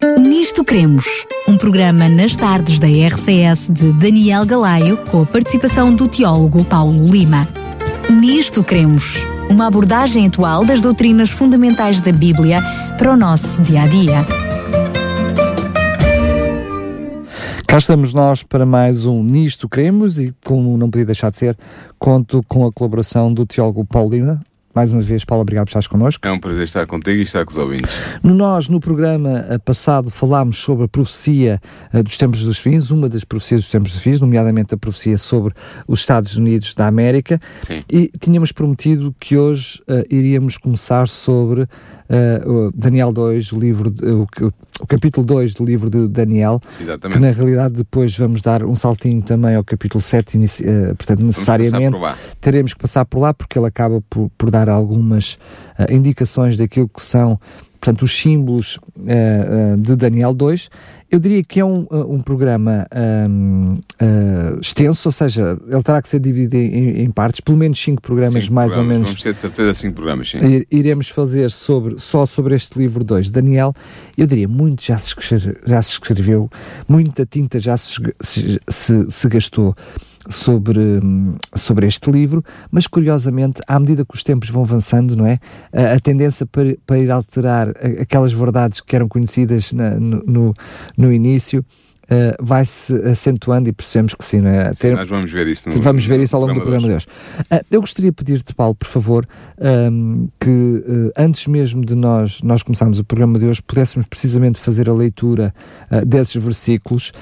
Nisto Cremos, um programa nas tardes da RCS de Daniel Galaio, com a participação do teólogo Paulo Lima. Nisto Cremos, uma abordagem atual das doutrinas fundamentais da Bíblia para o nosso dia a dia. Cá estamos nós para mais um Nisto Cremos e, como não podia deixar de ser, conto com a colaboração do teólogo Paulo Lima. Mais uma vez, Paulo, obrigado por estares connosco. É um prazer estar contigo e estar com os ouvintes. Nós, no programa eh, passado, falámos sobre a profecia uh, dos tempos dos fins, uma das profecias dos tempos dos fins, nomeadamente a profecia sobre os Estados Unidos da América. Sim. E tínhamos prometido que hoje uh, iríamos começar sobre uh, Daniel 2, o livro, de, o, o, capítulo 2 do livro de Daniel, Exatamente. que na realidade depois vamos dar um saltinho também ao capítulo 7, inici, portanto, necessariamente teremos que passar por lá, porque ele acaba por, por dar algumas uh, indicações daquilo que são, portanto, os símbolos uh, uh, de Daniel 2. Eu diria que é um, um programa um, extenso, ou seja, ele terá que ser dividido em, em partes, pelo menos cinco programas, cinco mais programas. ou menos. Vamos ter de certeza cinco programas, sim. Iremos fazer sobre, só sobre este livro 2 Daniel. Eu diria, muito já se, já se escreveu, muita tinta já se, se, se, se gastou sobre, sobre este livro, mas curiosamente, à medida que os tempos vão avançando, não é? A, a tendência para, para ir alterar aquelas verdades que eram conhecidas na, no, no, início. Uh, vai-se acentuando e percebemos que sim, não é? Sim, Ter... nós vamos ver isso no, Vamos ver isso ao longo do programa de hoje. Uh, eu gostaria de pedir-te, Paulo, por favor, um, que uh, antes mesmo de nós, nós começarmos o programa de hoje, pudéssemos precisamente fazer a leitura desses versículos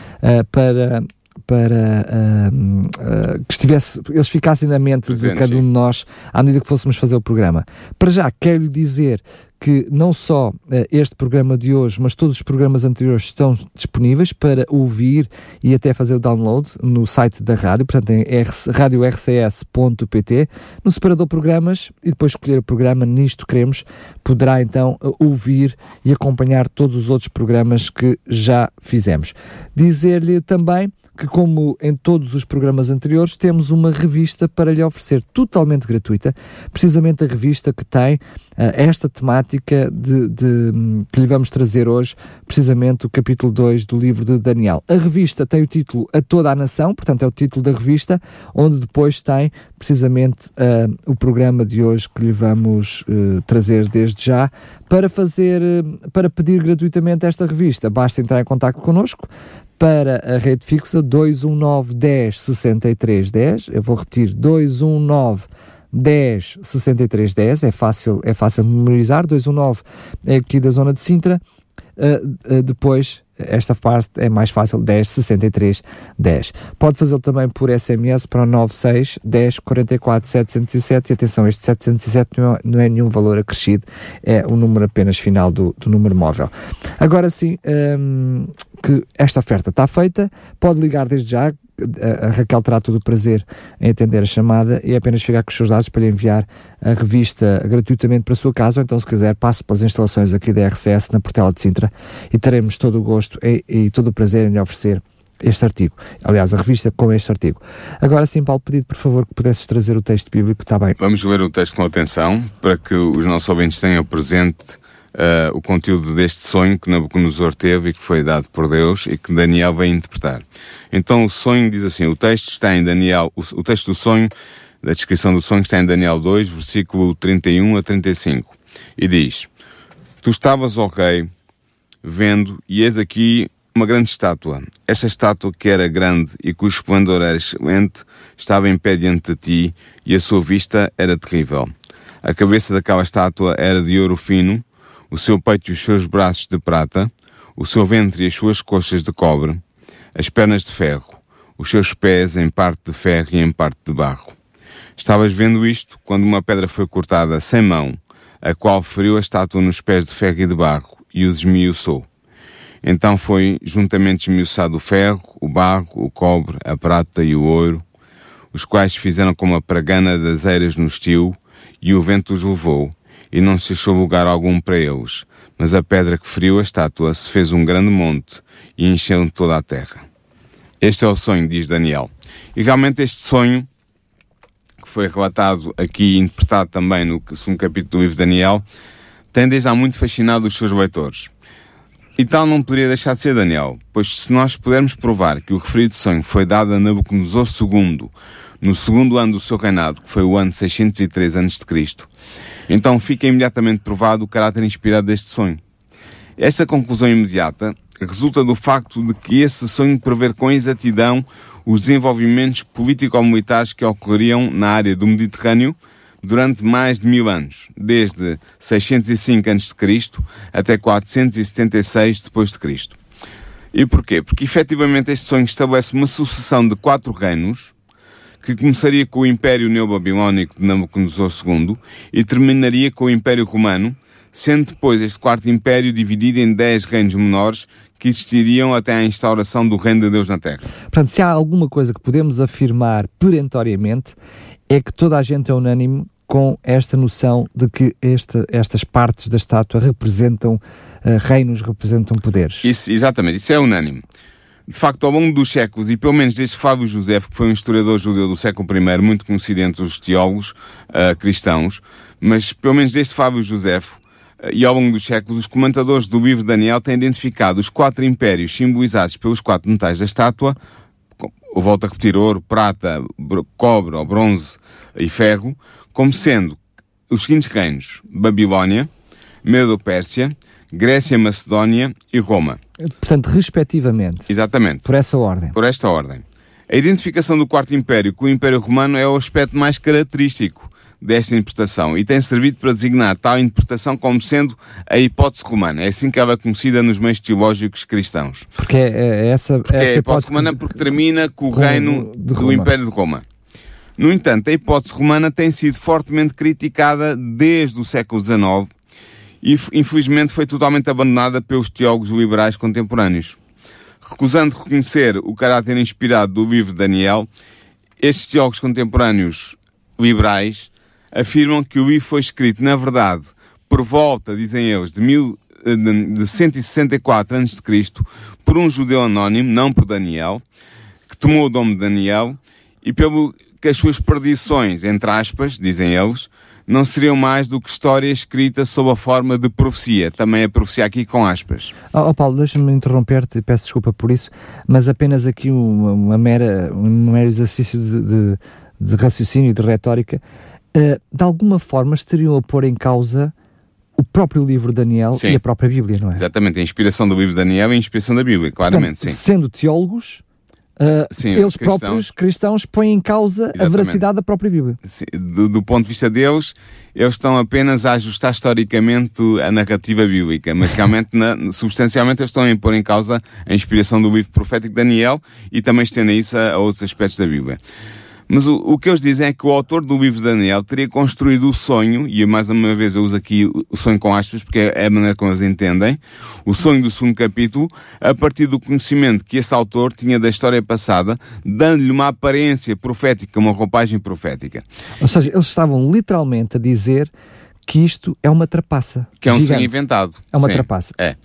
para para uh, uh, que estivesse, eles ficassem na mente Presente, de cada um de nós à medida que fôssemos fazer o programa. Para já, quero dizer que não só uh, este programa de hoje, mas todos os programas anteriores estão disponíveis para ouvir e até fazer o download no site da rádio, portanto em radiorcs.pt, no separador programas e depois escolher o programa Nisto Queremos, poderá então ouvir e acompanhar todos os outros programas que já fizemos. Dizer-lhe também que, como em todos os programas anteriores, temos uma revista para lhe oferecer totalmente gratuita, precisamente a revista que tem uh, esta temática de, de, que lhe vamos trazer hoje, precisamente o capítulo 2 do livro de Daniel. A revista tem o título A Toda a Nação, portanto é o título da revista, onde depois tem precisamente uh, o programa de hoje que lhe vamos uh, trazer desde já para fazer, para pedir gratuitamente esta revista. Basta entrar em contato connosco para a rede fixa 219 10 63 10. Eu vou repetir 219 10 63 10. É fácil, é fácil de memorizar. 219 é aqui da zona de Sintra. Uh, uh, depois esta parte é mais fácil, 10 63 10. Pode fazê-lo também por SMS para o 96 10 44 707 e atenção, este 707 não é, não é nenhum valor acrescido, é o número apenas final do, do número móvel. Agora sim, hum, que esta oferta está feita, pode ligar desde já, a Raquel terá todo o prazer em atender a chamada e é apenas ficar com os seus dados para lhe enviar a revista gratuitamente para a sua casa, ou então, se quiser, passe pelas instalações aqui da RCS na Portela de Sintra e teremos todo o gosto e, e todo o prazer em lhe oferecer este artigo. Aliás, a revista com este artigo. Agora sim, Paulo, pedido por favor que pudesses trazer o texto bíblico, está bem. Vamos ler o texto com atenção para que os nossos ouvintes tenham presente uh, o conteúdo deste sonho que Nabucodonosor teve e que foi dado por Deus e que Daniel vai interpretar. Então o sonho diz assim, o texto está em Daniel, o, o texto do sonho, da descrição do sonho está em Daniel 2, versículo 31 a 35, e diz, Tu estavas, rei, vendo, e eis aqui uma grande estátua. Esta estátua que era grande e cujo esplendor era excelente, estava em pé diante de ti, e a sua vista era terrível. A cabeça daquela estátua era de ouro fino, o seu peito e os seus braços de prata, o seu ventre e as suas coxas de cobre, as pernas de ferro, os seus pés em parte de ferro e em parte de barro. Estavas vendo isto quando uma pedra foi cortada sem mão, a qual feriu a estátua nos pés de ferro e de barro, e os esmiuçou. Então foi juntamente esmiuçado o ferro, o barro, o cobre, a prata e o ouro, os quais fizeram como a pragana das eiras no estio, e o vento os levou, e não se achou lugar algum para eles, mas a pedra que feriu a estátua se fez um grande monte e encheu toda a terra. Este é o sonho, diz Daniel. E realmente este sonho, que foi relatado aqui e interpretado também no segundo capítulo do livro de Daniel, tem desde há muito fascinado os seus leitores. E tal não poderia deixar de ser Daniel, pois se nós pudermos provar que o referido sonho foi dado a Nabucodonosor II no segundo ano do seu reinado, que foi o ano 603 a.C., então fica imediatamente provado o caráter inspirado deste sonho. Esta conclusão imediata resulta do facto de que esse sonho prevê com exatidão os desenvolvimentos político-militares que ocorreriam na área do Mediterrâneo durante mais de mil anos, desde 605 a.C. até 476 d.C. E porquê? Porque efetivamente este sonho estabelece uma sucessão de quatro reinos, que começaria com o Império Neobabilónico de Nabucodonosor II e terminaria com o Império Romano, sendo depois este quarto império dividido em dez reinos menores que existiriam até à instauração do reino de Deus na Terra. Portanto, se há alguma coisa que podemos afirmar perentoriamente, é que toda a gente é unânime com esta noção de que esta, estas partes da estátua representam uh, reinos, representam poderes. Isso, exatamente, isso é unânime. De facto, ao longo dos séculos, e pelo menos desde Flávio José, que foi um historiador judeu do século I, muito conhecido entre os teólogos uh, cristãos, mas pelo menos desde Flávio José, uh, e ao longo dos séculos, os comentadores do livro de Daniel têm identificado os quatro impérios simbolizados pelos quatro metais da estátua, volto a repetir, ouro, prata, cobre ou bronze e ferro, como sendo os seguintes reinos: Babilónia, Medo-Pérsia, Grécia, Macedónia e Roma. Portanto, respectivamente. Exatamente. Por essa ordem. Por esta ordem. A identificação do Quarto Império com o Império Romano é o aspecto mais característico desta interpretação e tem servido para designar tal interpretação como sendo a hipótese romana. É assim que ela é conhecida nos meios teológicos cristãos. Porque é, é essa, porque essa é a hipótese romana porque termina com o reino do Império de Roma. No entanto, a hipótese romana tem sido fortemente criticada desde o século XIX e, infelizmente, foi totalmente abandonada pelos teólogos liberais contemporâneos. Recusando reconhecer o caráter inspirado do livro de Daniel, estes teólogos contemporâneos liberais afirmam que o livro foi escrito, na verdade, por volta, dizem eles, de, mil, de 164 a.C., por um judeu anónimo, não por Daniel, que tomou o nome de Daniel, e pelo que as suas perdições, entre aspas, dizem eles, não seriam mais do que história escrita sob a forma de profecia. Também a profecia aqui com aspas. Oh, oh Paulo, deixa-me interromper-te e peço desculpa por isso, mas apenas aqui uma, uma mera, um mero exercício de, de, de raciocínio e de retórica. Uh, de alguma forma estariam a pôr em causa o próprio livro de Daniel sim. e a própria Bíblia, não é? Exatamente, a inspiração do livro de Daniel e a inspiração da Bíblia, claramente, Portanto, sim. Sendo teólogos, Uh, Sim, eles cristãos, próprios cristãos põem em causa exatamente. a veracidade da própria Bíblia. Sim, do, do, ponto de vista deles, eles estão apenas a ajustar historicamente a narrativa bíblica, mas realmente, na, substancialmente, eles estão a pôr em causa a inspiração do livro profético de Daniel e também estendem isso a, a outros aspectos da Bíblia. Mas o, o, que eles dizem é que o autor do livro de Daniel teria construído o sonho, e mais uma vez eu uso aqui o sonho com aspas, porque é a maneira como eles entendem, o sonho do segundo capítulo, a partir do conhecimento que esse autor tinha da história passada, dando-lhe uma aparência profética, uma roupagem profética. Ou seja, eles estavam literalmente a dizer que isto é uma trapaça. Que é um gigante. sonho inventado. É uma Sim, trapaça. É.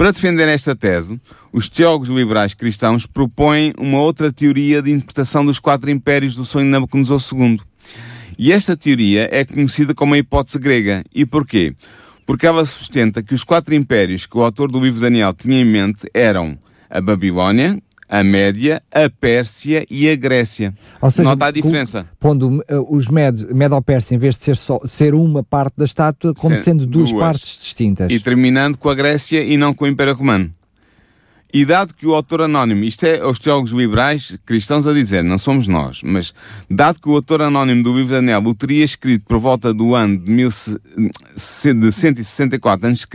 Para defender esta tese, os teólogos liberais cristãos propõem uma outra teoria de interpretação dos quatro impérios do sonho de Nabucodonosor II. E esta teoria é conhecida como a hipótese grega. E porquê? Porque ela sustenta que os quatro impérios que o autor do livro Daniel tinha em mente eram a Babilónia, a Média, a Pérsia e a Grécia. Ou seja, Nota a diferença. Pondo uh, os Medo-Pérsia, em vez de ser, só, ser uma parte da estátua, como Ser sendo duas, duas, partes distintas. E terminando com a Grécia e não com o Império Romano. E dado que o autor anónimo, isto é os teólogos liberais cristãos a dizer, não somos nós, mas dado que o autor anónimo do livro de Daniel o teria escrito por volta do ano de, mil, de 164 a.C.,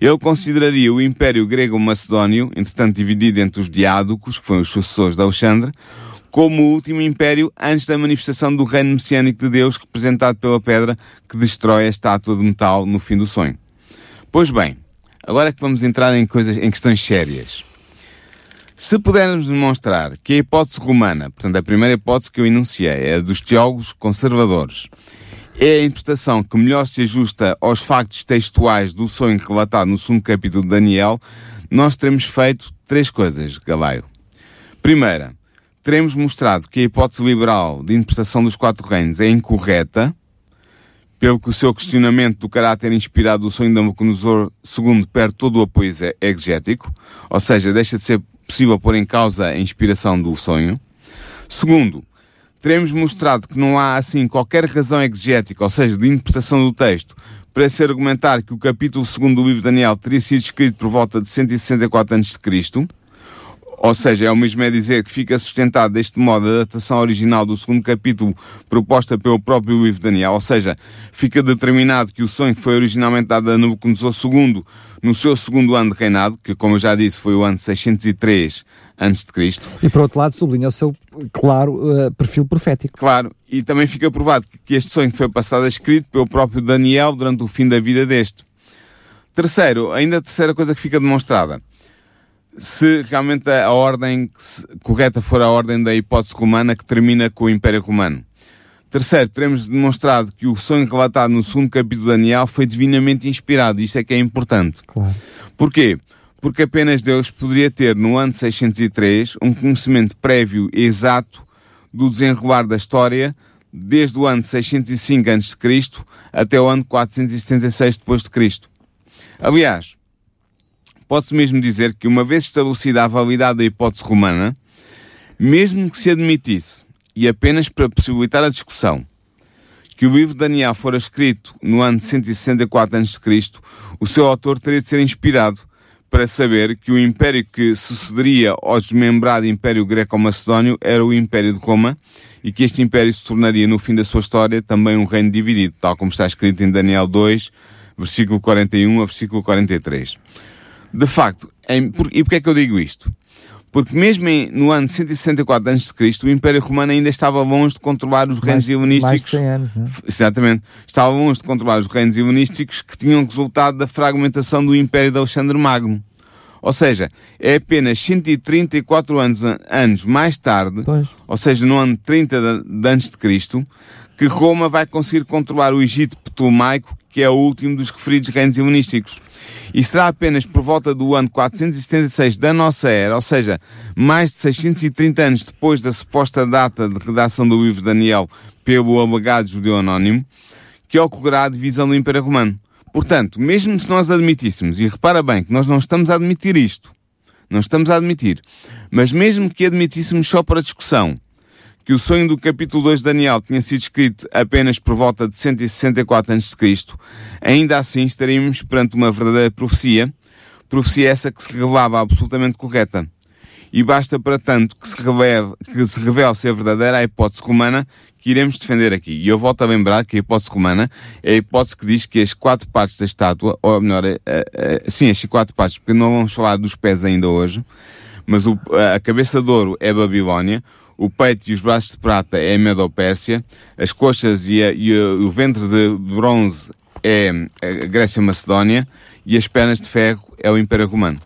ele consideraria o Império Grego-Macedónio, entretanto dividido entre os diádocos, que foram os sucessores de Alexandre, como o último império antes da manifestação do reino messiânico de Deus, representado pela pedra que destrói a estátua de metal no fim do sonho. Pois bem, Agora é que vamos entrar em coisas, em questões sérias. Se pudermos demonstrar que a hipótese romana, portanto a primeira hipótese que eu enunciei, é a dos teólogos conservadores, é a interpretação que melhor se ajusta aos factos textuais do sonho relatado no segundo capítulo de Daniel, nós teremos feito três coisas, Galaio. Primeira, teremos mostrado que a hipótese liberal de interpretação dos quatro reinos é incorreta, pelo que o seu questionamento do caráter inspirado do sonho de Nabucodonosor II perde todo o apoio exegético, ou seja, deixa de ser possível pôr em causa a inspiração do sonho. Segundo, teremos mostrado que não há assim qualquer razão exegética, ou seja, de interpretação do texto, para se argumentar que o capítulo 2 do livro de Daniel teria sido escrito por volta de 164 a.C., ou seja, é o mesmo é dizer que fica sustentado deste modo a datação original do segundo capítulo proposta pelo próprio de Daniel, ou seja, fica determinado que o sonho foi originalmente dado a Nabucodonosor II no seu segundo ano de reinado, que como eu já disse foi o ano 603 antes de Cristo. E por outro lado sublinha o seu, claro, uh, perfil profético. Claro, e também fica provado que este sonho foi passado a escrito pelo próprio Daniel durante o fim da vida deste. Terceiro, ainda a terceira coisa que fica demonstrada se realmente a ordem correta for a ordem da hipótese romana que termina com o Império Romano. Terceiro, teremos demonstrado que o sonho relatado no segundo capítulo de Daniel foi divinamente inspirado. Isto é que é importante. Claro. Porquê? Porque apenas Deus poderia ter, no ano 603, um conhecimento prévio e exato do desenrolar da história desde o ano 605 a.C. até o ano 476 d.C. Aliás, pode-se mesmo dizer que, uma vez estabelecida a validade da hipótese romana, mesmo que se admitisse, e apenas para possibilitar a discussão, que o livro de Daniel fora escrito no ano de 164 a.C., o seu autor teria de ser inspirado para saber que o império que sucederia ao desmembrado Império Greco-Macedónio era o Império de Roma e que este império se tornaria, no fim da sua história, também um reino dividido, tal como está escrito em Daniel 2, versículo 41 a versículo 43. De facto, em, por, e porquê é que eu digo isto? Porque mesmo em, no ano 164 a.C., o Império Romano ainda estava longe de controlar os reinos helenísticos. Mais de 100 anos, não é? Exatamente. Estava longe de controlar os reinos helenísticos que tinham resultado da fragmentação do Império de Alexandre Magno. Ou seja, é apenas 134 anos, anos mais tarde, Pois. ou seja, no ano 30 de, de antes de Cristo, que Roma vai conseguir controlar o Egito Ptolomaico, que é o último dos referidos reinos helenísticos. E será apenas por volta do ano 476 da nossa era, ou seja, mais de 630 anos depois da suposta data de redação do livro de Daniel pelo alegado judeu anónimo, que ocorrerá a divisão do Império Romano. Portanto, mesmo se nós admitíssemos, e repara bem que nós não estamos a admitir isto, não estamos a admitir, mas mesmo que admitíssemos só para discussão, que o sonho do capítulo 2 de Daniel tinha sido escrito apenas por volta de 164 a.C., ainda assim estaríamos perante uma verdadeira profecia, profecia essa que se revelava absolutamente correta. E basta para tanto que se revele, que se revele ser verdadeira a hipótese romana que iremos defender aqui. E eu volto a lembrar que a hipótese romana é a hipótese que diz que as quatro partes da estátua, ou melhor, é, é, sim, as quatro partes, porque não vamos falar dos pés ainda hoje, mas a cabeça de ouro é Babilónia, o peito e os braços de prata é Medo-Pérsia, as coxas e, a, e o ventre de bronze é a Grécia Macedónia e as pernas de ferro é o Império Romano.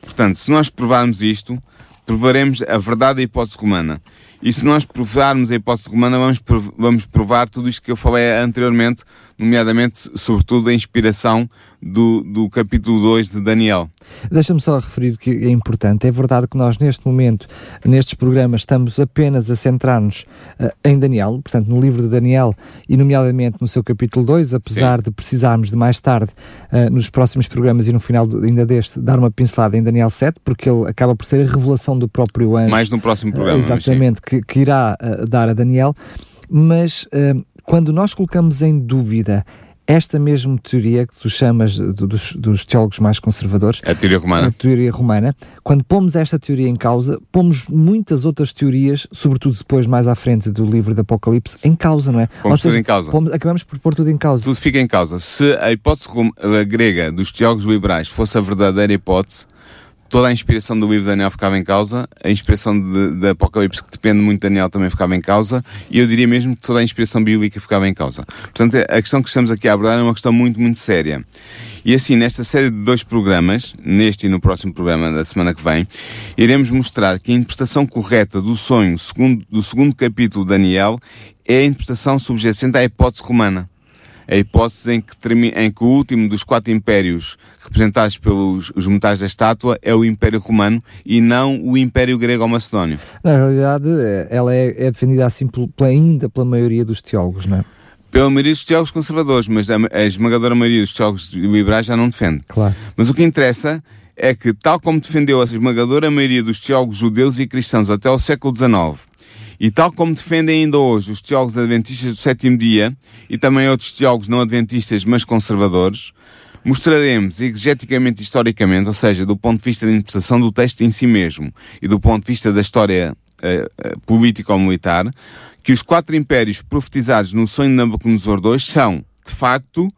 Portanto, se nós provarmos isto, provaremos a verdade da hipótese romana. E se nós provarmos a hipótese romana, vamos, vamos provar tudo isto que eu falei anteriormente, nomeadamente, sobretudo, a inspiração do, do capítulo 2 de Daniel. Deixa-me só referir que é importante. É verdade que nós, neste momento, nestes programas, estamos apenas a centrar-nos uh, em Daniel, portanto, no livro de Daniel e, nomeadamente, no seu capítulo 2, apesar Sim. de precisarmos de mais tarde, uh, nos próximos programas e no final do, ainda deste, dar uma pincelada em Daniel 7, porque ele acaba por ser a revelação do próprio anjo. Mais no próximo programa. Uh, exatamente, que, que, irá dar a Daniel. Mas quando nós colocamos em dúvida esta mesma teoria que tu chamas dos, dos, teólogos mais conservadores, a teoria romana, a teoria romana, quando pomos esta teoria em causa, pomos muitas outras teorias, sobretudo depois mais à frente do livro do Apocalipse, em causa, não é? Pomos seja, tudo em causa. Pomos, acabamos por pôr tudo em causa. Tudo fica em causa. Se a hipótese grega dos teólogos liberais fosse a verdadeira hipótese, toda a inspiração do livro de Daniel ficava em causa, a inspiração de, de Apocalipse, que depende muito de Daniel, também ficava em causa, e eu diria mesmo que toda a inspiração bíblica ficava em causa. Portanto, a questão que estamos aqui a abordar é uma questão muito, muito séria. E assim, nesta série de dois programas, neste e no próximo programa da semana que vem, iremos mostrar que a interpretação correta do sonho segundo, do segundo capítulo de Daniel é a interpretação subjacente à hipótese romana a hipótese em que, em que o último dos quatro impérios representados pelos os metais da estátua é o Império Romano e não o Império Grego ou Macedónio. Na realidade, ela é, é definida assim pela, ainda pela maioria dos teólogos, não é? Pela maioria dos teólogos conservadores, mas a, a esmagadora maioria dos teólogos liberais já não defende. Claro. Mas o que interessa é que, tal como defendeu a esmagadora maioria dos teólogos judeus e cristãos até o século XIX, e tal como defendem ainda hoje os teólogos adventistas do sétimo dia, e também outros teólogos não adventistas, mas conservadores, mostraremos exegeticamente e historicamente, ou seja, do ponto de vista da interpretação do texto em si mesmo e do ponto de vista da história uh, político-militar, que os quatro impérios profetizados no sonho de Nabucodonosor II são, de facto,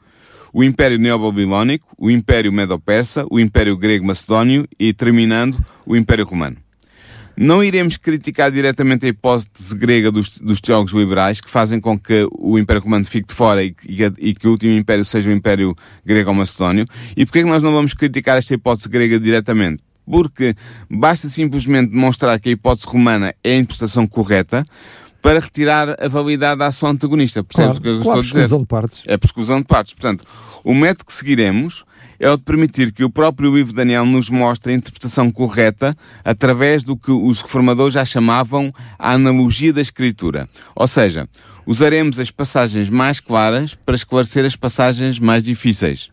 o Império Neobabilónico, o Império Medo-Persa, o Império Grego-Macedónio e, terminando, o Império Romano. Não iremos criticar diretamente a hipótese grega dos, dos teólogos liberais que fazem com que o Império Romano fique de fora e, e, e que o último Império seja o Império Grego-Macedónio. E porquê que nós não vamos criticar esta hipótese grega diretamente? Porque basta simplesmente demonstrar que a hipótese romana é a interpretação correta, para retirar a validade à sua antagonista. Percebes claro, o que eu claro, estou a dizer? De partes. É por exclusão de partes. Portanto, o método que seguiremos é o de permitir que o próprio livro de Daniel nos mostre a interpretação correta através do que os reformadores já chamavam a analogia da escritura. Ou seja, usaremos as passagens mais claras para esclarecer as passagens mais difíceis.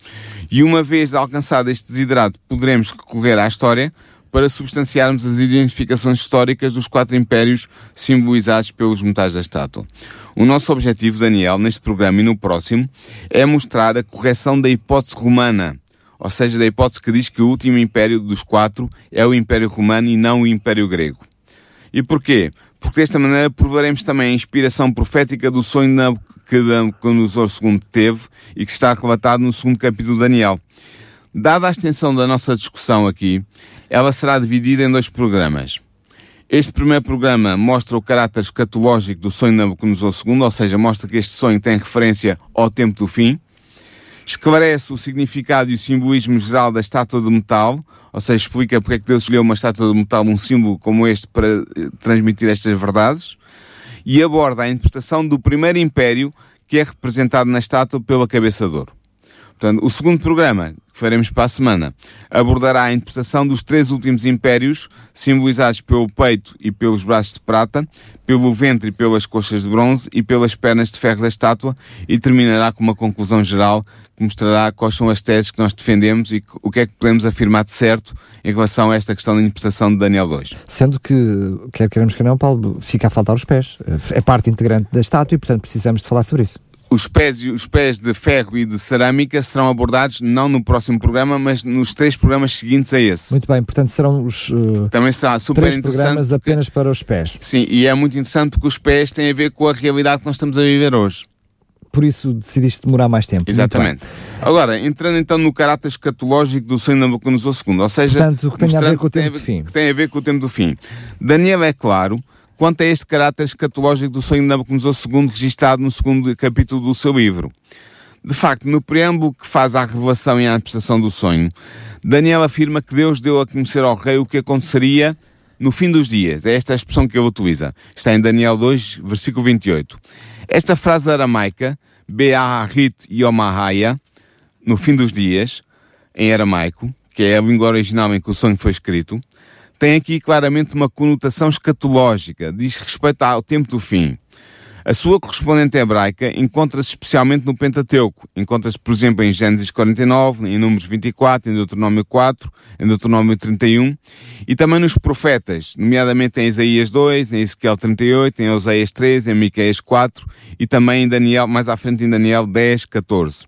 E uma vez alcançado este desidrato, poderemos recorrer à história para substanciarmos as identificações históricas dos quatro impérios simbolizados pelos metais da estátua. O nosso objetivo, Daniel, neste programa e no próximo, é mostrar a correção da hipótese romana, ou seja, da hipótese que diz que o último império dos quatro é o Império Romano e não o Império Grego. E porquê? Porque desta maneira provaremos também a inspiração profética do sonho que Nabucodonosor II teve e que está relatado no segundo capítulo de Daniel. Dada a extensão da nossa discussão aqui, ela será dividida em dois programas. Este primeiro programa mostra o caráter escatológico do sonho de Nabucodonosor II, ou seja, mostra que este sonho tem referência ao tempo do fim. Esclarece o significado e o simbolismo geral da estátua de metal, ou seja, explica porque é que Deus escolheu uma estátua de metal, um símbolo como este, para eh, transmitir estas verdades. E aborda a interpretação do primeiro império que é representado na estátua pela cabeça de ouro. Portanto, o segundo programa, que faremos para a semana, abordará a interpretação dos três últimos impérios, simbolizados pelo peito e pelos braços de prata, pelo ventre e pelas coxas de bronze e pelas pernas de ferro da estátua, e terminará com uma conclusão geral que mostrará quais são as teses que nós defendemos e o que é que podemos afirmar de certo em relação a esta questão da interpretação de Daniel 2. Sendo que, quer queremos que não, Paulo, fica a faltar os pés. É parte integrante da estátua e, portanto, precisamos de falar sobre isso. Os pés, os pés de ferro e de cerâmica serão abordados não no próximo programa, mas nos três programas seguintes a esse. Muito bem, portanto serão os uh, Também será super três programas apenas para os pés. Sim, e é muito interessante porque os pés têm a ver com a realidade que nós estamos a viver hoje. Por isso decidiste demorar mais tempo. Exatamente. Agora, entrando então no caráter escatológico do sonho de Nabucodonosor II, ou seja, Portanto, que tem a ver com o tempo do fim. Que tem a ver com o tempo do fim. Daniel é claro quanto a este caráter escatológico do sonho de Nabucodonosor II registado no segundo capítulo do seu livro. De facto, no preâmbulo que faz à revelação e à interpretação do sonho, Daniel afirma que Deus deu a conhecer ao rei o que aconteceria no fim dos dias. É esta a expressão que ele utiliza. Está em Daniel 2, versículo 28. Esta frase aramaica, Be'aharit Yomahaya, no fim dos dias, em aramaico, que é a língua original em que o sonho foi escrito, tem aqui claramente uma conotação escatológica, diz respeito ao tempo do fim. A sua correspondente hebraica encontra-se especialmente no Pentateuco. Encontra-se, por exemplo, em Gênesis 49, em Números 24, em Deuteronômio 4, em Deuteronômio 31 e também nos profetas, nomeadamente em Isaías 2, em Ezequiel 38, em Oséias 3, em Miqueias 4 e também em Daniel, mais à frente em Daniel 10, 14.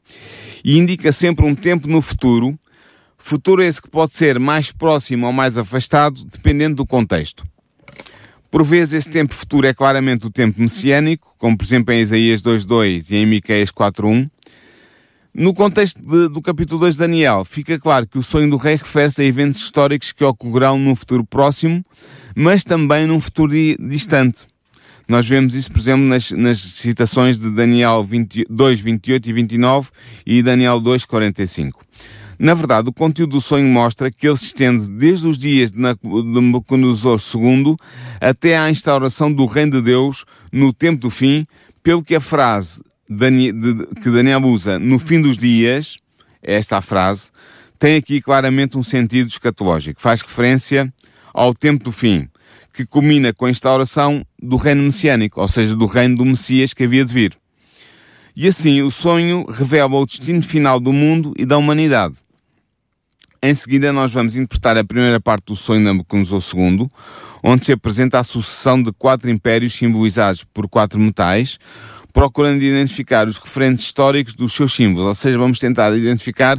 E indica sempre um tempo no futuro, futuro esse que pode ser mais próximo ou mais afastado, dependendo do contexto. Por vezes esse tempo futuro é claramente o tempo messiânico, como por exemplo em Isaías 2.2 e em Miqueias 4.1. No contexto de- do capítulo 2 de Daniel, fica claro que o sonho do rei refere-se a eventos históricos que ocorrerão num futuro próximo, mas também num futuro di- distante. Nós vemos isso, por exemplo, nas, nas citações de Daniel 20 2, 28 e 29 e Daniel 2, 45. Na verdade, o conteúdo do sonho mostra que ele se estende desde os dias de Na- de Nabucodonosor II até à instauração do reino de Deus no tempo do fim, pelo que a frase que Daniel usa no fim dos dias, esta frase, tem aqui claramente um sentido escatológico. Faz referência ao tempo do fim, que culmina com a instauração do reino messiânico, ou seja, do reino do Messias que havia de vir. E assim, o sonho revela o destino final do mundo e da humanidade. Em seguida, nós vamos interpretar a primeira parte do sonho de Nabucodonosor II, onde se apresenta a sucessão de quatro impérios simbolizados por quatro metais, procurando identificar os referentes históricos dos seus símbolos, ou seja, vamos tentar identificar,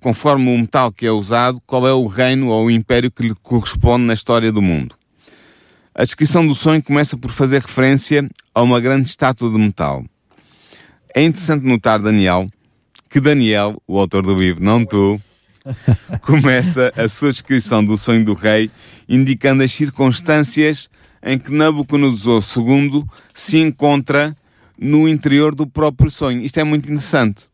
conforme o metal que é usado, qual é o reino ou o império que lhe corresponde na história do mundo. A descrição do sonho começa por fazer referência a uma grande estátua de metal. É interessante notar, Daniel, que Daniel, o autor do livro, não tu, começa a sua descrição do sonho do rei, indicando as circunstâncias em que Nabucodonosor II se encontra no interior do próprio sonho. Isto é muito interessante.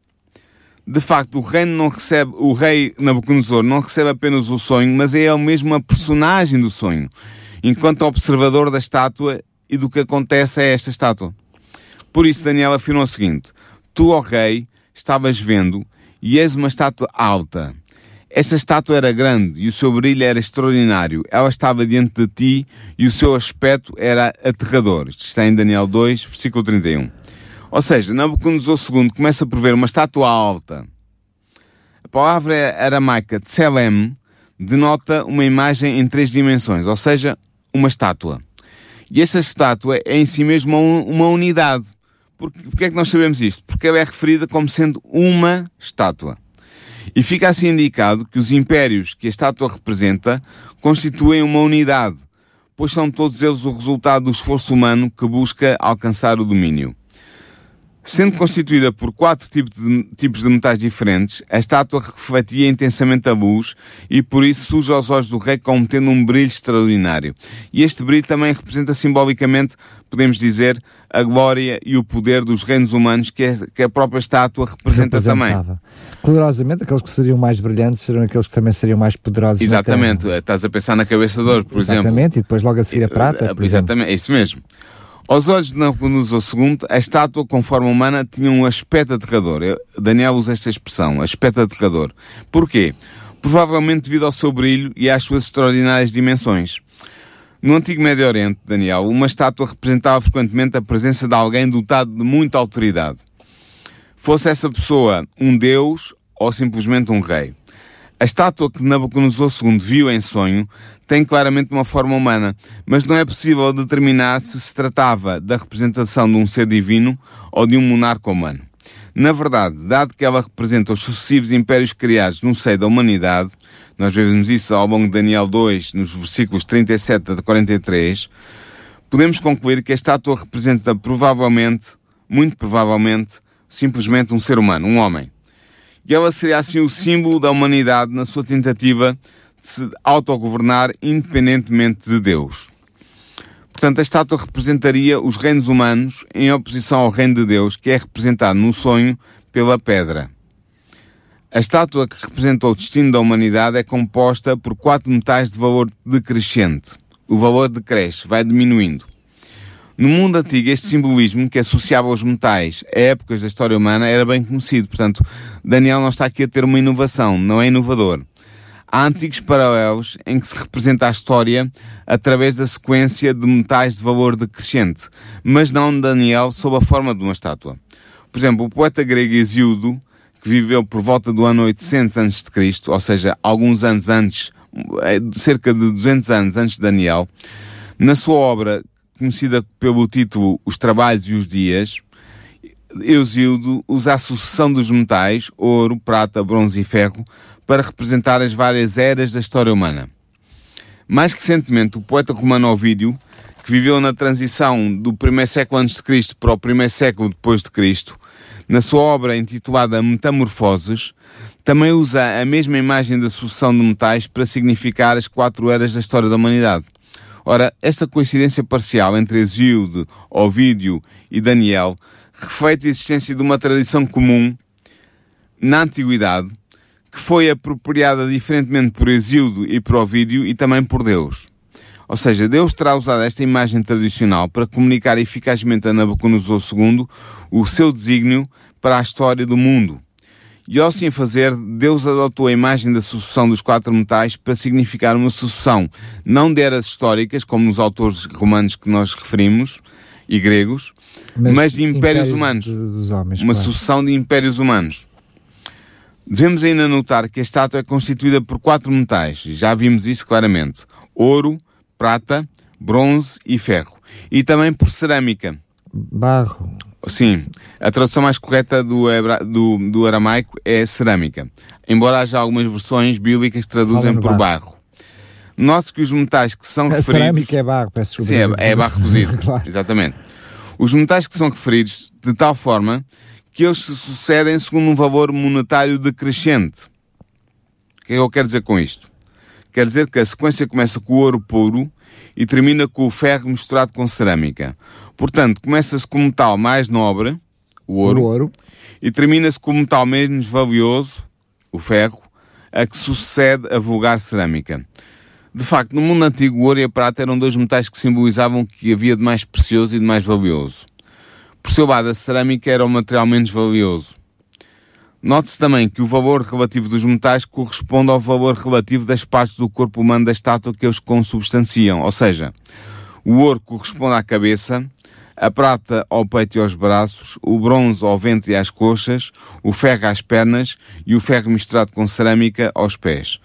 De facto, o rei não recebe, o rei Nabucodonosor não recebe apenas o sonho, mas é ele mesmo a personagem do sonho, enquanto observador da estátua e do que acontece a esta estátua. Por isso, Daniel afirma o seguinte: Tu, ó rei, estavas vendo, e és uma estátua alta. Esta estátua era grande e o seu brilho era extraordinário. Ela estava diante de ti e o seu aspecto era aterrador. Isto está em Daniel 2, versículo 31. Ou seja, Nabucodonosor II começa por ver uma estátua alta. A palavra aramaica tselem denota uma imagem em três dimensões, ou seja, uma estátua. E esta estátua é em si mesma uma unidade. Porquê é que nós sabemos isto? Porque ela é referida como sendo uma estátua. E fica assim indicado que os impérios que a estátua representa constituem uma unidade, pois são todos eles o resultado do esforço humano que busca alcançar o domínio. Sendo constituída por quatro tipos de, tipos de metais diferentes, a estátua refletia intensamente a luz e por isso surge aos olhos do rei como tendo um brilho extraordinário. E este brilho também representa simbolicamente, podemos dizer, a glória e o poder dos reinos humanos que, a, que a própria estátua representa também. Curiosamente, aqueles que seriam mais brilhantes seriam aqueles que também seriam mais poderosos. Exatamente, estás a pensar na cabeça de ouro, por Exatamente, exemplo. Exatamente, e depois logo a seguir a prata. Exatamente, é isso mesmo. Aos olhos de Nabucodonosor II, a estátua com forma humana tinha um aspecto aterrador. Daniel usa esta expressão, aspecto aterrador. Porquê? Provavelmente devido ao seu brilho e às suas extraordinárias dimensões. No Antigo Médio Oriente, Daniel, uma estátua representava frequentemente a presença de alguém dotado de muita autoridade. Fosse essa pessoa um deus ou simplesmente um rei. A estátua que Nabucodonosor II viu em sonho tem claramente uma forma humana, mas não é possível determinar se se tratava da representação de um ser divino ou de um monarca humano. Na verdade, dado que ela representa os sucessivos impérios criados no seio da humanidade, nós vemos isso ao longo de Daniel 2, nos versículos 37 a 43, podemos concluir que a estátua representa provavelmente, muito provavelmente, simplesmente um ser humano, um homem e ela seria assim o símbolo da humanidade na sua tentativa de se autogovernar independentemente de Deus. Portanto, a estátua representaria os reinos humanos em oposição ao reino de Deus, que é representado no sonho pela pedra. A estátua que representa o destino da humanidade é composta por quatro metais de valor decrescente. O valor decresce, vai diminuindo. No mundo antigo, este simbolismo que associava os metais a épocas da história humana era bem conhecido. Portanto, Daniel não está aqui a ter uma inovação, não é inovador. Há antigos paralelos em que se representa a história através da sequência de metais de valor decrescente, mas não Daniel sob a forma de uma estátua. Por exemplo, o poeta grego Hesíodo, que viveu por volta do ano 800 a.C., ou seja, alguns anos antes, eh, cerca de 200 anos antes de Daniel, na sua obra conhecida pelo título Os Trabalhos e os Dias, Eusildo usa a sucessão dos metais, ouro, prata, bronze e ferro, para representar as várias eras da história humana. Mais recentemente, o poeta romano Ovídio, que viveu na transição do primeiro século antes de Cristo para o primeiro século depois de Cristo, na sua obra intitulada Metamorfoses, também usa a mesma imagem da sucessão de metais para significar as quatro eras da história da humanidade. Ora, esta coincidência parcial entre Exílde, Ovídio e Daniel reflete a existência de uma tradição comum na Antiguidade que foi apropriada diferentemente por Exíldo e por Ovídio e também por Deus. Ou seja, Deus terá usado esta imagem tradicional para comunicar eficazmente a Nabucodonosor II o seu desígnio para a história do mundo. E ao assim fazer, Deus adotou a imagem da sucessão dos quatro metais para significar uma sucessão não de eras históricas, como nos autores romanos que nós referimos, e gregos, mas, mas de impérios, impérios humanos. Homens, uma claro. sucessão de impérios humanos. Devemos ainda notar que a estátua é constituída por quatro metais, já vimos isso claramente: ouro, prata, bronze e ferro. E também por cerâmica. Barro. Sim, a tradução mais correta do, do, do aramaico é cerâmica, embora haja algumas versões bíblicas que traduzem por barro. barro. Note que os metais que são a referidos. Cerâmica é barro, peço desculpa. Sim, é, é barro cozido. claro. Exatamente. Os metais que são referidos de tal forma que eles se sucedem segundo um valor monetário decrescente. O que é que eu quero dizer com isto? Quer dizer que a sequência começa com o ouro puro e termina com o ferro misturado com cerâmica. Portanto, começa-se com o metal mais nobre, o ouro, o ouro. e termina-se com o metal menos valioso, o ferro, a que sucede a vulgar cerâmica. De facto, no mundo antigo, o ouro e a prata eram dois metais que simbolizavam o que havia de mais precioso e de mais valioso. Por seu lado, a cerâmica era o material menos valioso. Note-se também que o valor relativo dos metais corresponde ao valor relativo das partes do corpo humano da estátua que eles consubstanciam, ou seja, o ouro corresponde à cabeça, a prata ao peito e aos braços, o bronze ao ventre e às coxas, o ferro às pernas e o ferro misturado com cerâmica aos pés.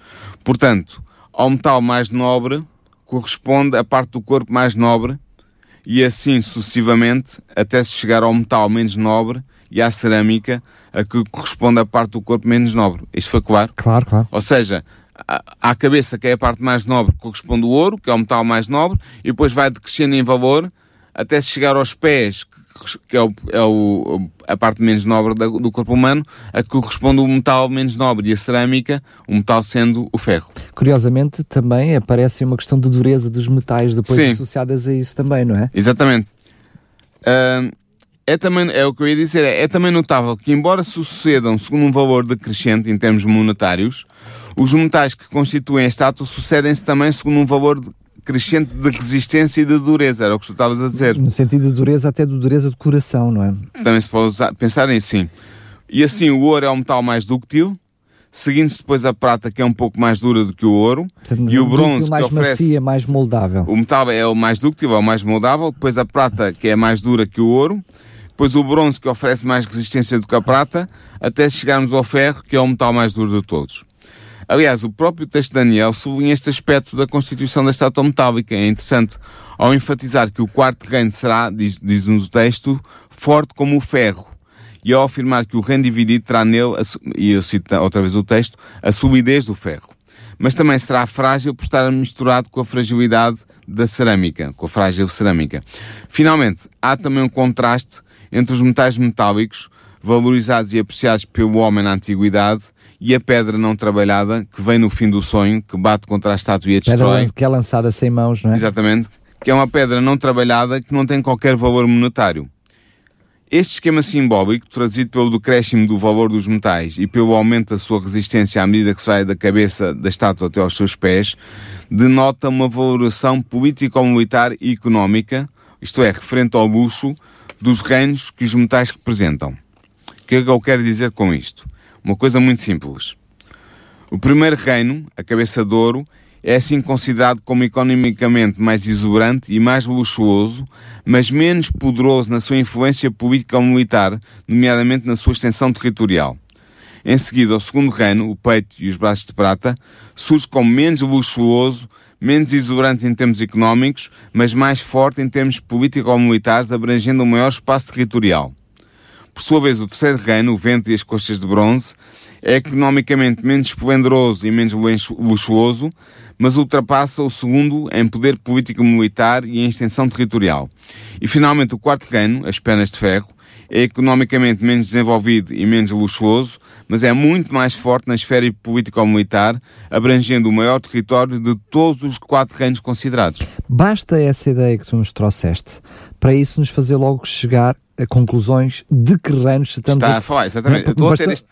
Portanto, ao metal mais nobre corresponde a parte do corpo mais nobre e assim sucessivamente até se chegar ao metal menos nobre e à cerâmica a que corresponde a parte do corpo menos nobre. Isto foi claro? Claro, claro. Ou seja, à cabeça, que é a parte mais nobre, corresponde o ouro, que é o metal mais nobre, e depois vai decrescendo em valor até se chegar aos pés, que é, o, é o, a parte menos nobre do corpo humano, a que corresponde o metal menos nobre e a cerâmica, o metal sendo o ferro. Curiosamente, também aparece uma questão de dureza dos metais depois Sim. associadas a isso também, não é? Exatamente. Uh, é, também, é o que eu ia dizer, é, é também notável que, embora sucedam segundo um valor decrescente em termos monetários, os metais que constituem a estátua sucedem-se também segundo um valor crescente de resistência e de dureza, era o que tu estavas a dizer. No sentido de dureza, até de dureza de coração, não é? Também se pode usar, pensar em sim. E assim, o ouro é o metal mais dúctil, seguindo-se depois a prata, que é um pouco mais dura do que o ouro, Portanto, e o bronze, mais que oferece... macia, mais moldável. O metal é o mais dúctil, é o mais moldável, depois a prata, que é mais dura que o ouro, depois o bronze, que oferece mais resistência do que a prata, até chegarmos ao ferro, que é o metal mais duro de todos. Aliás, o próprio texto de Daniel sublinha este aspecto da constituição da estátua metálica. É interessante ao enfatizar que o quarto reino será, diz, diz no texto, forte como o ferro. E ao afirmar que o reino dividido terá nele, e eu cito outra vez o texto, a solidez do ferro. Mas também será frágil por estar misturado com a fragilidade da cerâmica, com a frágil cerâmica. Finalmente, há também um contraste entre os metais metálicos, valorizados e apreciados pelo homem na antiguidade, e a pedra não trabalhada, que vem no fim do sonho, que bate contra a estátua e a destrói. Pedra que é lançada sem mãos, não é? Exatamente. Que é uma pedra não trabalhada que não tem qualquer valor monetário. Este esquema simbólico, traduzido pelo decréscimo do valor dos metais e pelo aumento da sua resistência à medida que se vai da cabeça da estátua até aos seus pés, denota uma valoração político-militar e económica, isto é, referente ao luxo, dos reinos que os metais representam. O que é que eu quero dizer com isto? Uma coisa muito simples. O primeiro reino, a cabeça de ouro, é assim considerado como economicamente mais exuberante e mais luxuoso, mas menos poderoso na sua influência política ou militar, nomeadamente na sua extensão territorial. Em seguida, o segundo reino, o peito e os braços de prata, surge como menos luxuoso, menos exuberante em termos económicos, mas mais forte em termos político ou militares, abrangendo um maior espaço territorial. Por sua vez, o terceiro reino, o ventre e as coxas de bronze, é economicamente menos esplendoroso e menos luxuoso, mas ultrapassa o segundo em poder político-militar e em extensão territorial. E finalmente o quarto reino, as pernas de ferro, é economicamente menos desenvolvido e menos luxuoso, mas é muito mais forte na esfera político-militar, abrangendo o maior território de todos os quatro reinos considerados. Basta essa ideia que tu nos trouxeste para isso nos fazer logo chegar a conclusões de que reinos estamos Está a, a falar, exatamente. Estou a ter este...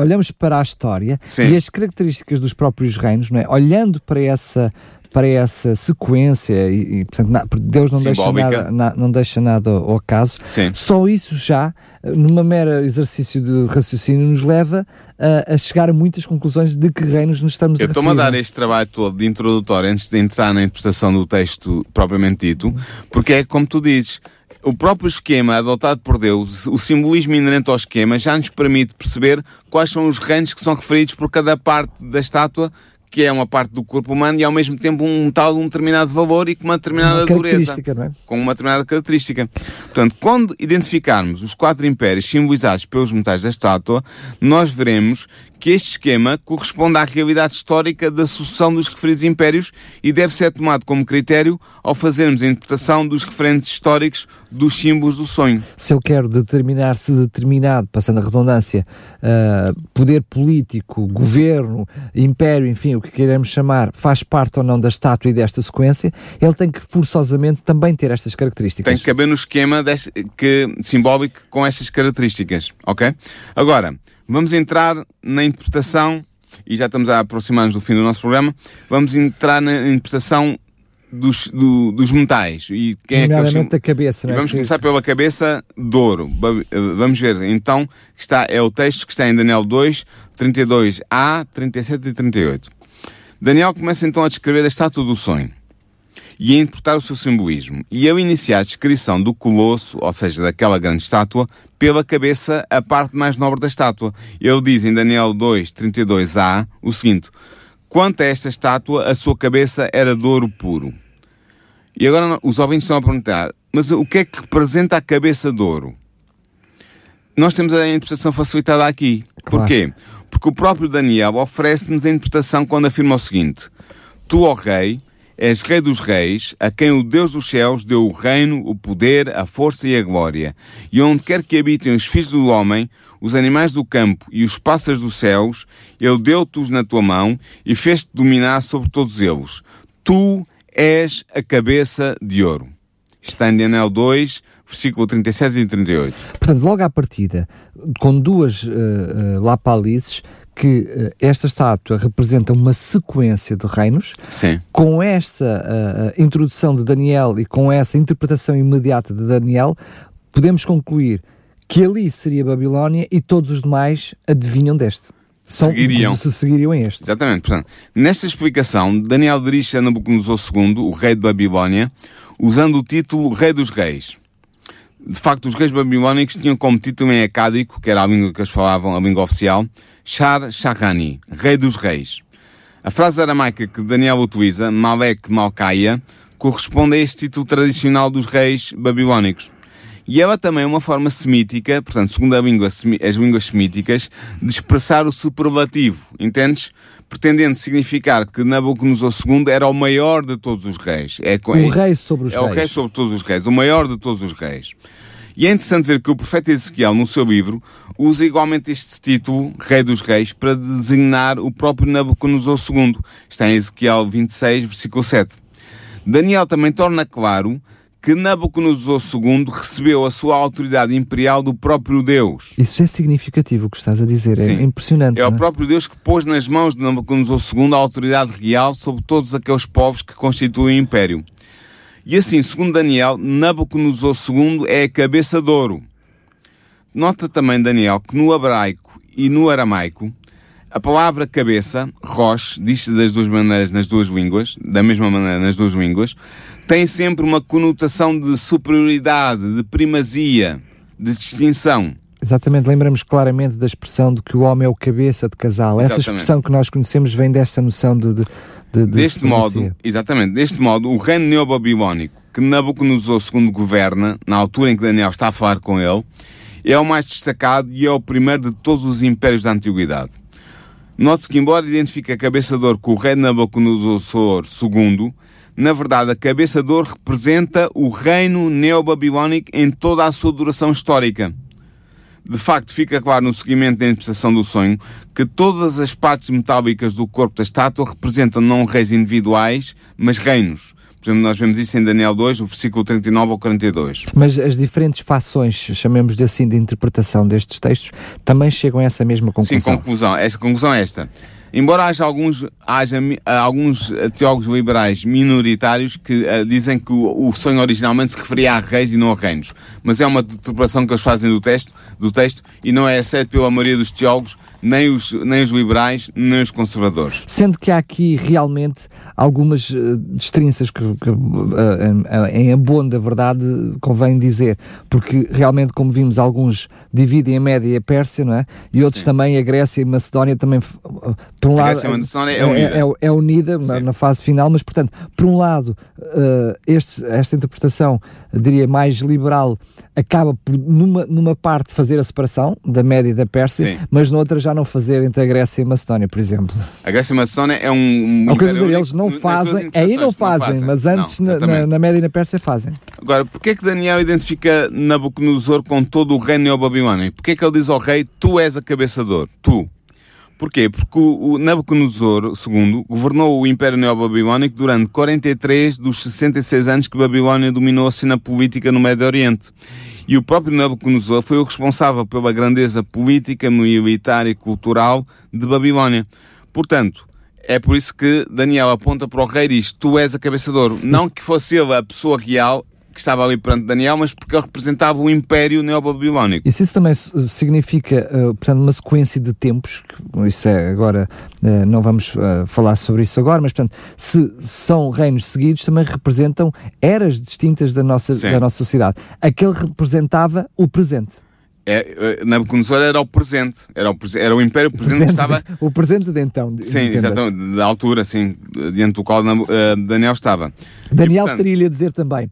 olhamos para a história Sim. e as características dos próprios reinos, não é? olhando para essa para essa sequência e, e portanto, na, Deus não deixa, nada, na, não deixa nada ao, acaso. Sim. Só isso já, numa mera exercício de raciocínio, nos leva a, a chegar a muitas conclusões de que reinos nos estamos Eu a estou-me a dar este trabalho todo de introdutório antes de entrar na interpretação do texto propriamente dito, porque é como tu dizes, o próprio esquema adotado por Deus, o simbolismo inerente ao esquema, já nos permite perceber quais são os reinos que são referidos por cada parte da estátua que é uma parte do corpo humano e ao mesmo tempo um tal um determinado valor e com uma determinada uma dureza. É? Com uma determinada característica. Portanto, quando identificarmos os quatro impérios simbolizados pelos metais da estátua, nós veremos que este esquema corresponde à realidade histórica da sucessão dos referidos impérios e deve ser tomado como critério ao fazermos a interpretação dos referentes históricos dos símbolos do sonho. Se eu quero determinar se determinado, passando a redundância, uh, poder político, governo, império, enfim, o que queremos chamar, faz parte ou não da estátua e desta sequência, ele tem que forçosamente também ter estas características. Tem que caber no esquema deste, que, simbólico com estas características, ok? Agora, Vamos entrar na interpretação, e já estamos a aproximar-nos do fim do nosso programa, vamos entrar na interpretação dos, do, dos metais. E quem é que eles... a cabeça, não é? Vamos começar pela cabeça de ouro. Vamos ver, então, que está, é o texto que está em Daniel 2, 32a, 37 e 38. Daniel começa então a descrever a estátua do sonho e a interpretar o seu simbolismo. E ao iniciar a descrição do colosso, ou seja, daquela grande estátua, pela cabeça a parte mais nobre da estátua. Ele diz em Daniel 2, 32a o seguinte: Quanto a esta estátua, a sua cabeça era de ouro puro. E agora os ouvintes estão a perguntar: mas o que é que representa a cabeça de ouro? Nós temos a interpretação facilitada aqui. Claro. Porquê? Porque o próprio Daniel oferece-nos a interpretação quando afirma o seguinte: Tu, ó rei, És Rei dos Reis, a quem o Deus dos céus deu o reino, o poder, a força e a glória. E onde quer que habitem os filhos do homem, os animais do campo e os pássaros dos céus, Ele deu-te-os na tua mão e fez-te dominar sobre todos eles. Tu és a cabeça de ouro. Está em Daniel 2, versículo 37 e 38. Portanto, logo à partida, com duas uh, uh, lapalices, que uh, esta estátua representa uma sequência de reinos. Sim. Com esta uh, introdução de Daniel e com essa interpretação imediata de Daniel, podemos concluir que ali seria Babilónia e todos os demais adivinham deste. São, seguiriam. Se seguiriam este. Exatamente. Portanto, nesta explicação, Daniel dirige a Nabucodonosor II, o rei de Babilónia, usando o título Rei dos Reis de facto, os reis babilónicos tinham como título em acádico, que era a língua que eles falavam, a língua oficial, Shar Shahani, rei dos reis. A frase aramaica que Daniel utiliza, Malek Malkaia, corresponde a este título tradicional dos reis babilónicos. E ela também é uma forma semítica, portanto, segundo a língua, as línguas semíticas, de expressar o superlativo, entendes? Pretendendo significar que Nabucodonosor II era o maior de todos os reis. É, o é, rei sobre os é reis. É o rei sobre todos os reis, o maior de todos os reis. E é interessante ver que o profeta Ezequiel, no seu livro, usa igualmente este título, Rei dos Reis, para designar o próprio Nabucodonosor II. Está em Ezequiel 26, versículo 7. Daniel também torna claro que Nabucodonosor II recebeu a sua autoridade imperial do próprio Deus. Isso é significativo o que estás a dizer, é Sim. é impressionante. É o é? próprio Deus que pôs nas mãos de Nabucodonosor II a autoridade real sobre todos aqueles povos que constituem o império. E assim, segundo Daniel, Nabucodonosor II é a cabeça de ouro. Nota também, Daniel, que no hebraico e no aramaico, a palavra cabeça, rosh, diz das duas maneiras nas duas línguas, da mesma maneira nas duas línguas, tem sempre uma conotação de superioridade, de primazia, de distinção. Exatamente, lembramos claramente da expressão de que o homem é o cabeça de casal. Exatamente. Essa expressão que nós conhecemos vem desta noção de, de de, de deste modo, exatamente, deste modo, o reino neobabilónico que Nabucodonosor II governa, na altura em que Daniel está a falar com ele, é o mais destacado e é o primeiro de todos os impérios da antiguidade. Note-se que, embora identifique a cabeça de ouro com o rei Nabucodonosor II, na verdade, a cabeça de ouro representa o reino neobabilónico em toda a sua duração histórica de facto fica claro no seguimento da interpretação do sonho que todas as partes metálicas do corpo da estátua representam não reis individuais, mas reinos. Por exemplo, nós vemos isso em Daniel 2, o versículo 39 ao 42. Mas as diferentes fações, chamemos de assim, de interpretação destes textos, também chegam a essa mesma conclusão. Sim, conclusão. Esta conclusão é esta. Embora haja alguns, haja, alguns teólogos liberais minoritários que uh, dizem que o, o, sonho originalmente se referia a reis e não a reinos, mas é uma interpretação que eles fazem do texto, do texto e não é aceito pela maioria dos teólogos nem os, nem os liberais, nem os conservadores. Sendo que há aqui realmente algumas uh, destrinças que, que uh, em abono da verdade convém dizer, porque realmente, como vimos, alguns dividem a Média e a Pérsia, não é? E outros Sim. também, a Grécia e a Macedónia também, por um a lado... Grécia e a Macedónia é, é unida. É, é, é unida na, na, fase final, mas, portanto, por um lado, uh, este, esta interpretação, diria, mais liberal, acaba por, numa, numa parte, fazer a separação da Média e da Pérsia, Sim. mas noutra já não fazer entre a Grécia e a Macedónia, por exemplo. A Grécia e a Macedónia é um. Ou quer dizer, eles não fazem, aí não fazem, não fazem, mas antes não, na, na, Média e na Pérsia fazem. Agora, porquê é que Daniel identifica Nabucodonosor com todo o reino neobabilónico? Porquê é que ele diz ao rei: Tu és a cabeçador? Tu. Porquê? Porque o Nabucodonosor II governou o Império Neobabilónico durante 43 dos 66 anos que Babilónia dominou a cena política no Médio Oriente. E o próprio Nabucodonosor foi o responsável pela grandeza política, militar e cultural de Babilónia. Portanto, é por isso que Daniel aponta para o rei e diz: Tu és a cabeçador. Não que fosse ele a pessoa real, que estava ali perante Daniel, mas porque ele representava o Império Neobabilónico. Se isso também significa, uh, portanto, uma sequência de tempos, isso é agora, uh, não vamos uh, falar sobre isso agora, mas portanto, se são reinos seguidos, também representam eras distintas da nossa, da nossa sociedade. Aquele representava o presente. É, Nabucodonosor era o presente, era o, era o império presente, presente que estava. O presente de então. sim, exatamente, da altura, sim, diante do qual Daniel estava. Daniel e, portanto, estaria a dizer também: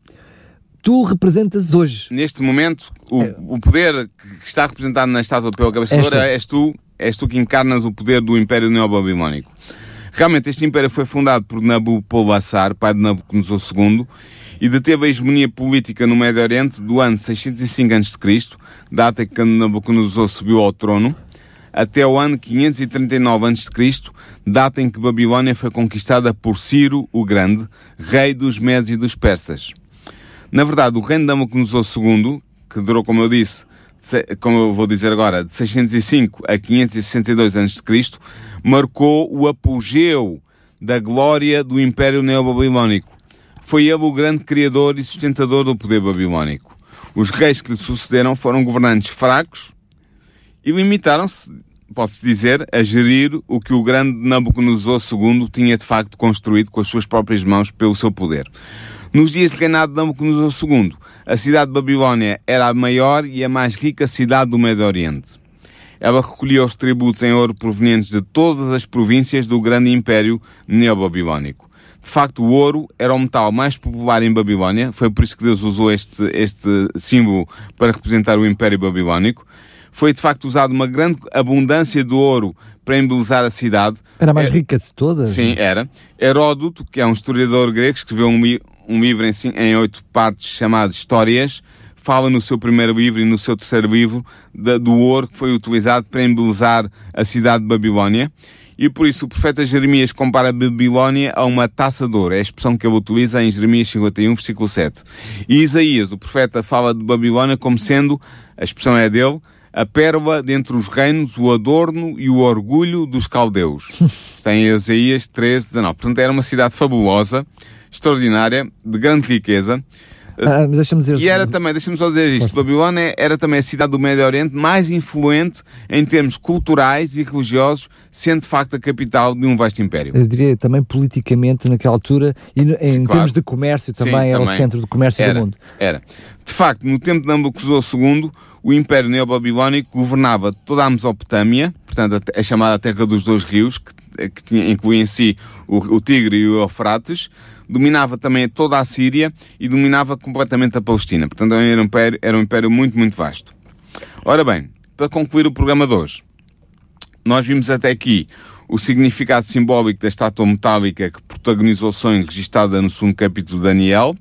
tu representas hoje. Neste momento, o, é. o poder que está representado na estátua pela cabeçadora és tu, és tu que encarnas o poder do Império Neobabilónico. Realmente, este império foi fundado por Nabopolassar, pai de Nabucodonosor II, e deteve a hegemonia política no Médio Oriente do ano 605 a.C., data em que Nabucodonosor subiu ao trono, até o ano 539 a.C., data em que Babilónia foi conquistada por Ciro o Grande, rei dos Medes e dos Persas. Na verdade, o reino de Nabucodonosor II, que durou, como eu disse, como eu vou dizer agora, de 605 a 562 a.C., marcou o apogeu da glória do Império Neobabilónico. Foi ele o grande criador e sustentador do poder babilónico. Os reis que lhe sucederam foram governantes fracos e limitaram-se, pode-se dizer, a gerir o que o grande Nabucodonosor II tinha de facto construído com as suas próprias mãos pelo seu poder. Nos dias de reinado de Nabucodonosor II, a cidade de Babilónia era a maior e a mais rica cidade do Médio Oriente. Ela recolhia os tributos em ouro provenientes de todas as províncias do grande império neobabilónico. De facto, o ouro era o metal mais popular em Babilónia, foi por isso que Deus usou este, este símbolo para representar o Império Babilónico. Foi de facto usado uma grande abundância de ouro para embelezar a cidade. Era a mais é, rica de todas? Sim, era. Heródoto, que é um historiador grego, escreveu um, um livro em, em oito partes chamado Histórias, fala no seu primeiro livro e no seu terceiro livro da, do ouro que foi utilizado para embelezar a cidade de Babilónia. E por isso o profeta Jeremias compara a Babilónia a uma taça de ouro. É a expressão que ele utiliza em Jeremias 51, versículo 7. E Isaías, o profeta, fala de Babilónia como sendo, a expressão é dele, a pérola dentre os reinos, o adorno e o orgulho dos caldeus. Está em Isaías 13, 19. Portanto, era uma cidade fabulosa, extraordinária, de grande riqueza. Ah, mas deixa-me dizer e era também, deixa-me só dizer isto, Babilónia era também a cidade do Médio Oriente mais influente em termos culturais e religiosos, sendo de facto a capital de um vasto império. Eu diria também politicamente naquela altura e em Sim, termos claro. de comércio também Sim, era também. o centro do comércio era, do mundo. Era. De facto, no tempo de Nabucodonosor II, o Império Neobabilónico governava toda a Mesopotâmia, portanto a, a chamada Terra dos Dois Rios, que, que tinha, incluía em si o, o Tigre e o Eufrates, dominava também toda a Síria e dominava completamente a Palestina. Portanto, era um império, era um império muito, muito vasto. Ora bem, para concluir o programa de hoje, nós vimos até aqui o significado simbólico da estátua metálica que protagonizou o sonho registada no segundo capítulo de Daniel.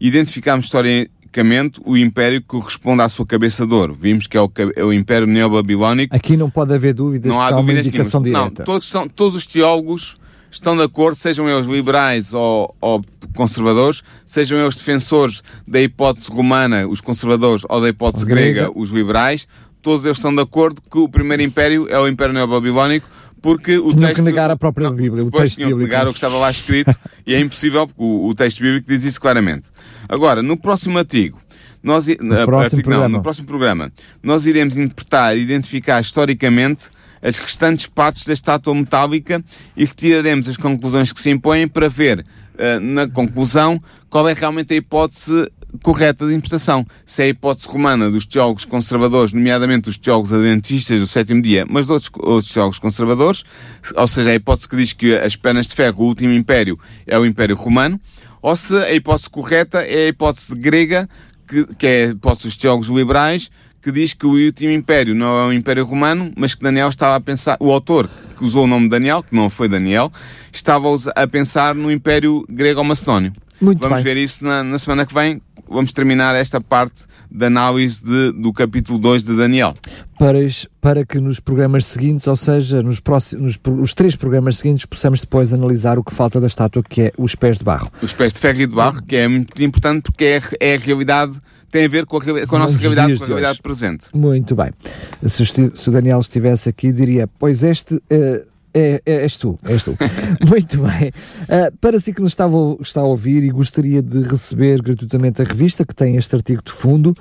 Identificámos historicamente o império que corresponde à sua cabeça de ouro. Vimos que é o, é o Império Neobabilónico. Aqui não pode haver dúvidas. Não há dúvidas indicação Não, todos, são, todos os teólogos estão de acordo, sejam eles liberais ou, ou, conservadores, sejam eles defensores da hipótese romana, os conservadores, ou da hipótese grega, os liberais, todos eles estão de acordo que o primeiro império é o Império Neobabilónico, porque o tinham texto... que negar a própria não, Bíblia, o texto tinham bíblico. que negar o que estava lá escrito, e é impossível, porque o, o, texto bíblico diz isso claramente. Agora, no próximo artigo, nós, no, próximo artigo, não, no próximo programa, nós iremos interpretar e identificar historicamente as restantes partes da estátua metálica e retiraremos as conclusões que se impõem para ver, uh, na conclusão, qual é realmente a hipótese correta de interpretação. Se é a hipótese romana dos teólogos conservadores, nomeadamente dos teólogos adventistas do sétimo dia, mas de outros, outros teólogos conservadores, ou seja, a hipótese que diz que as pernas de ferro, o último império, é o Império Romano, ou se a hipótese correta é a hipótese grega, que, que é a hipótese dos teólogos liberais, que diz que o último império não é o Império Romano, mas que Daniel estava a pensar, o autor que usou o nome Daniel, que não foi Daniel, estava a pensar no Império Grego-Macedónio. Muito Vamos bem. ver isso na, na, semana que vem. Vamos terminar esta parte da análise de, do capítulo 2 de Daniel. Para, para que nos programas seguintes, ou seja, nos próximos, nos, os três programas seguintes, possamos depois analisar o que falta da estátua, que é os pés de barro. Os pés de ferro e de barro, que é muito importante porque é, é a realidade tem a ver com a, com a nossa realidade, com a realidade presente. Muito bem. Se, se, o Daniel estivesse aqui, diria: Pois este. Uh, é, é, és tu, és tu. Muito bem. Uh, para si que nos estava, está a ouvir e gostaria de receber gratuitamente a revista que tem este artigo de fundo,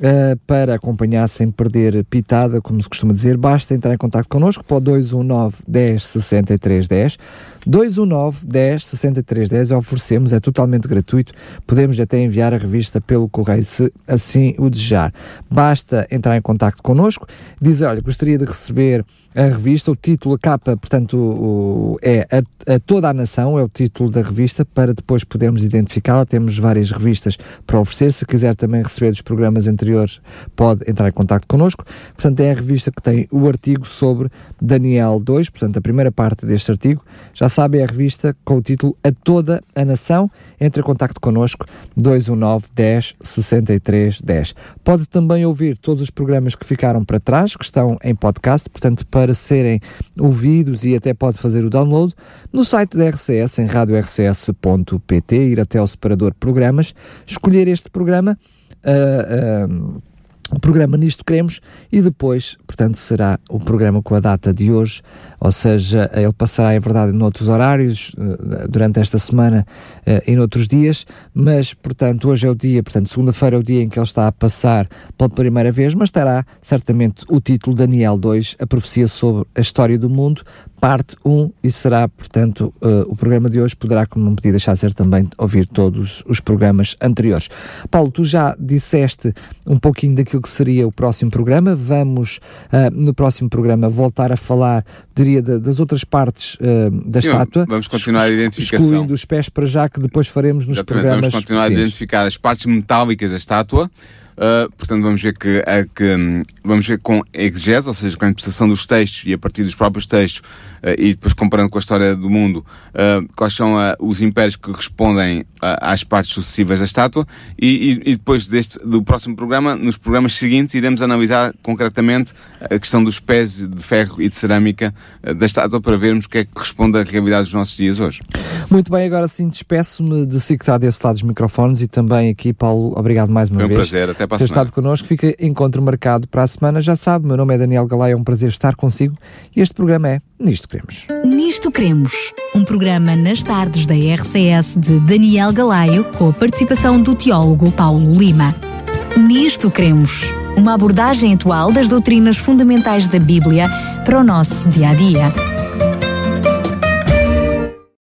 Uh, para acompanhar sem perder pitada, como se costuma dizer, basta entrar em contato connosco para o 219 10 63 10. 219 10 63 10 oferecemos, é totalmente gratuito. Podemos até enviar a revista pelo correio se assim o desejar. Basta entrar em contato connosco, dizer: Olha, gostaria de receber a revista, o título, a capa, portanto, o, é a, a, toda a nação, é o título da revista, para depois podermos identificá-la. Temos várias revistas para oferecer. Se quiser também receber dos programas anteriores, pode entrar em contato connosco. Portanto, é a revista que tem o artigo sobre Daniel 2, portanto, a primeira parte deste artigo. Já sabe, é a revista com o título A Toda a Nação. Entre em contato connosco, 219 10 63 10. Pode também ouvir todos os programas que ficaram para trás, que estão em podcast, portanto, para para serem ouvidos e até pode fazer o download no site da RCS, em radiorcs.pt, ir até ao separador programas, escolher este programa. Uh, uh, o programa Nisto Queremos e depois, portanto, será o programa com a data de hoje, ou seja, ele passará, é verdade, noutros horários, eh, durante esta semana uh, e noutros dias, mas, portanto, hoje é o dia, portanto, segunda-feira é o dia em que ele está a passar pela primeira vez, mas estará certamente o título Daniel 2, a profecia sobre a história do mundo, parte 1 e será, portanto, uh, o programa de hoje poderá, como não podia deixar de ser também, ouvir todos os programas anteriores. Paulo, tu já disseste um pouquinho daquilo que seria o próximo programa, vamos no próximo programa voltar a falar, diria, de, das outras partes uh, da Sim, estátua. Vamos continuar a identificação. Excluindo os pés para já, que depois faremos nos Exatamente, programas. Vamos continuar a identificar as partes metálicas da estátua, Uh, portanto, vamos ver que, a, que um, vamos ver com exegese, ou seja, com a interpretação dos textos e a partir dos próprios textos, uh, e depois comparando com a história do mundo, uh, quais são os impérios que respondem às partes sucessivas da estátua, e, e, e, depois deste, do próximo programa, nos programas seguintes, iremos analisar concretamente a questão dos pés de ferro e de cerâmica da estátua para vermos o que é que responde à realidade dos nossos dias hoje. Muito bem, agora sim despeço-me de si que está desse lado dos microfones e também aqui, Paulo, obrigado mais uma Foi um vez. prazer, até para ter estado connosco. Fica encontro marcado para a semana. Já sabe, meu nome é Daniel Galay, é um prazer estar consigo e este programa é Nisto Queremos. Nisto Queremos, um programa nas tardes da RCS de Daniel Galaio com a participação do teólogo Paulo Lima. Nisto Queremos, uma abordagem atual das doutrinas fundamentais da Bíblia para o nosso dia a dia.